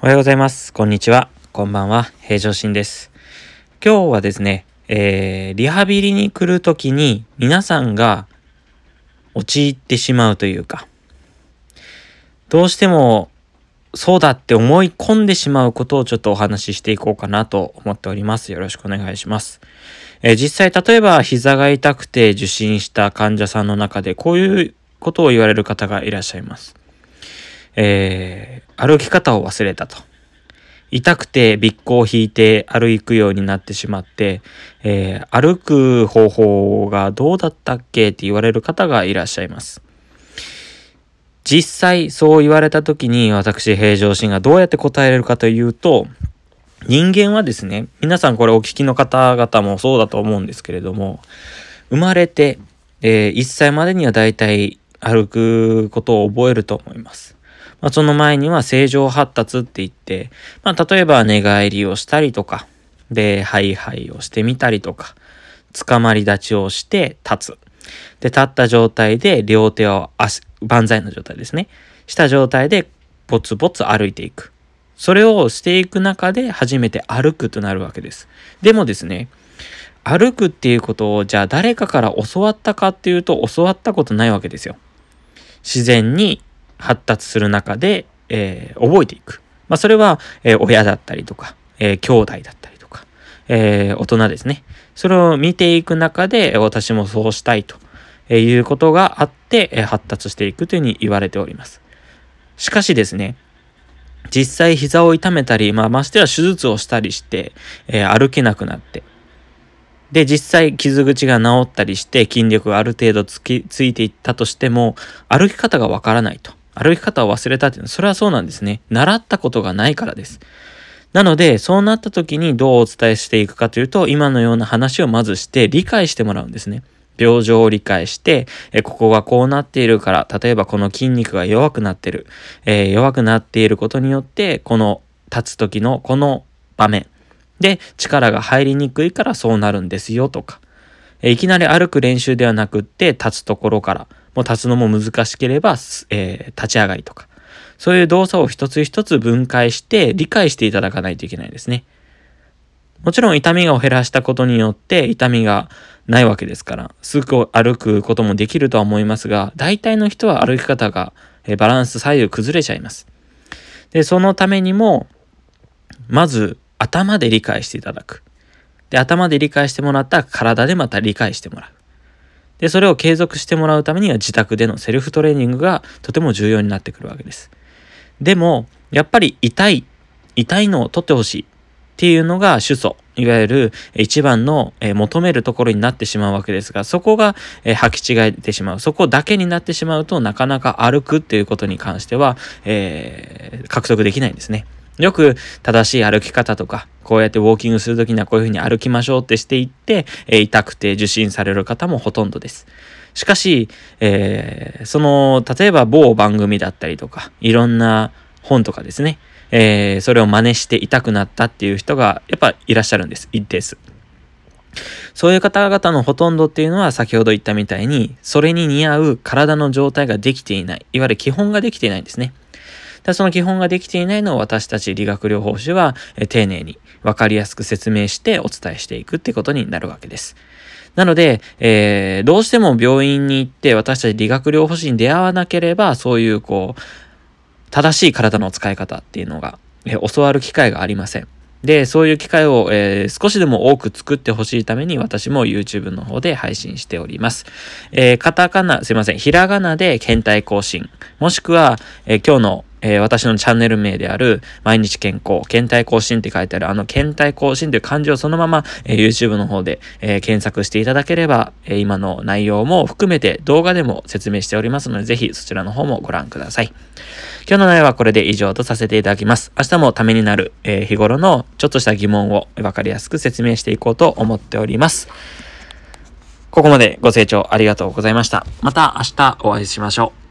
おはようございます。こんにちは。こんばんは。平常心です。今日はですね、えー、リハビリに来るときに皆さんが陥ってしまうというか、どうしてもそうだって思い込んでしまうことをちょっとお話ししていこうかなと思っております。よろしくお願いします。えー実際、例えば膝が痛くて受診した患者さんの中でこういうことを言われる方がいらっしゃいます。えー歩き方を忘れたと。痛くてビッコを引いて歩くようになってしまって、えー歩く方法がどうだったっけって言われる方がいらっしゃいます。実際そう言われた時に私平常心がどうやって答えれるかというと、人間はですね、皆さんこれお聞きの方々もそうだと思うんですけれども、生まれて、えー1歳までにはだいたい歩くことを覚えると思います。まあ、その前には正常発達って言って、まあ、例えば寝返りをしたりとか、で、ハイハイをしてみたりとか、捕まり立ちをして立つ。で、立った状態で両手を足、万歳の状態ですね。した状態でポツポツ歩いていく。それをしていく中で初めて歩くとなるわけです。でもですね、歩くっていうことをじゃあ誰かから教わったかっていうと教わったことないわけですよ。自然に発達する中で、えー覚えていく。まあそれは、えー親だったりとか、えー兄弟だったりとか、え大人ですね。それを見ていく中で、私もそうしたいとえいうことがあって、え発達していくというふうに言われております。しかしですね、実際膝を痛めたり、まあ、ましては手術をしたりして、え歩けなくなって、で、実際傷口が治ったりして筋力がある程度つき、ついていったとしても、歩き方がわからないと。歩き方を忘れたっていうのは、それはそうなんですね。習ったことがないからです。なので、そうなった時にどうお伝えしていくかというと、今のような話をまずして理解してもらうんですね。病状を理解して、えここがこうなっているから、例えばこの筋肉が弱くなってる。えー弱くなっていることによって、この立つ時のこの場面で力が入りにくいからそうなるんですよとか、えいきなり歩く練習ではなくって立つところから、もう立つのも難しければ、えー立ち上がりとか、そういう動作を一つ一つ分解して理解していただかないといけないですね。もちろん痛みを減らしたことによって痛みがないわけですから、すぐ歩くこともできるとは思いますが、大体の人は歩き方がバランス左右崩れちゃいます。で、そのためにも、まず頭で理解していただく。で、頭で理解してもらったら体でまた理解してもらう。で、それを継続してもらうためには自宅でのセルフトレーニングがとても重要になってくるわけです。でも、やっぱり痛い、痛いのを取ってほしいっていうのが主訴、いわゆる一番の、求めるところになってしまうわけですが、そこが、え履き違えてしまう。そこだけになってしまうとなかなか歩くっていうことに関しては、えー獲得できないんですね。よく正しい歩き方とか、こうやってウォーキングするときにはこういうふうに歩きましょうってしていって、え痛くて受診される方もほとんどです。しかし、えーその、例えば某番組だったりとか、いろんな本とかですね、えーそれを真似して痛くなったっていう人がやっぱいらっしゃるんです。一定数。そういう方々のほとんどっていうのは先ほど言ったみたいに、それに似合う体の状態ができていない。いわゆる基本ができていないんですね。だその基本ができていないのを私たち理学療法士はえ丁寧に分かりやすく説明してお伝えしていくってことになるわけです。なので、えーどうしても病院に行って私たち理学療法士に出会わなければ、そういうこう、正しい体の使い方っていうのが、えー教わる機会がありません。で、そういう機会を、えー少しでも多く作ってほしいために私も YouTube の方で配信しております。えーカタカナ、すいません、ひらがなで検体更新、もしくは、えー今日のえー私のチャンネル名である毎日健康、検体更新って書いてあるあの検体更新という漢字をそのまま、えー YouTube の方で、えー検索していただければ、え今の内容も含めて動画でも説明しておりますので、ぜひそちらの方もご覧ください。今日の内容はこれで以上とさせていただきます。明日もためになる、え日頃のちょっとした疑問をわかりやすく説明していこうと思っております。ここまでご清聴ありがとうございました。また明日お会いしましょう。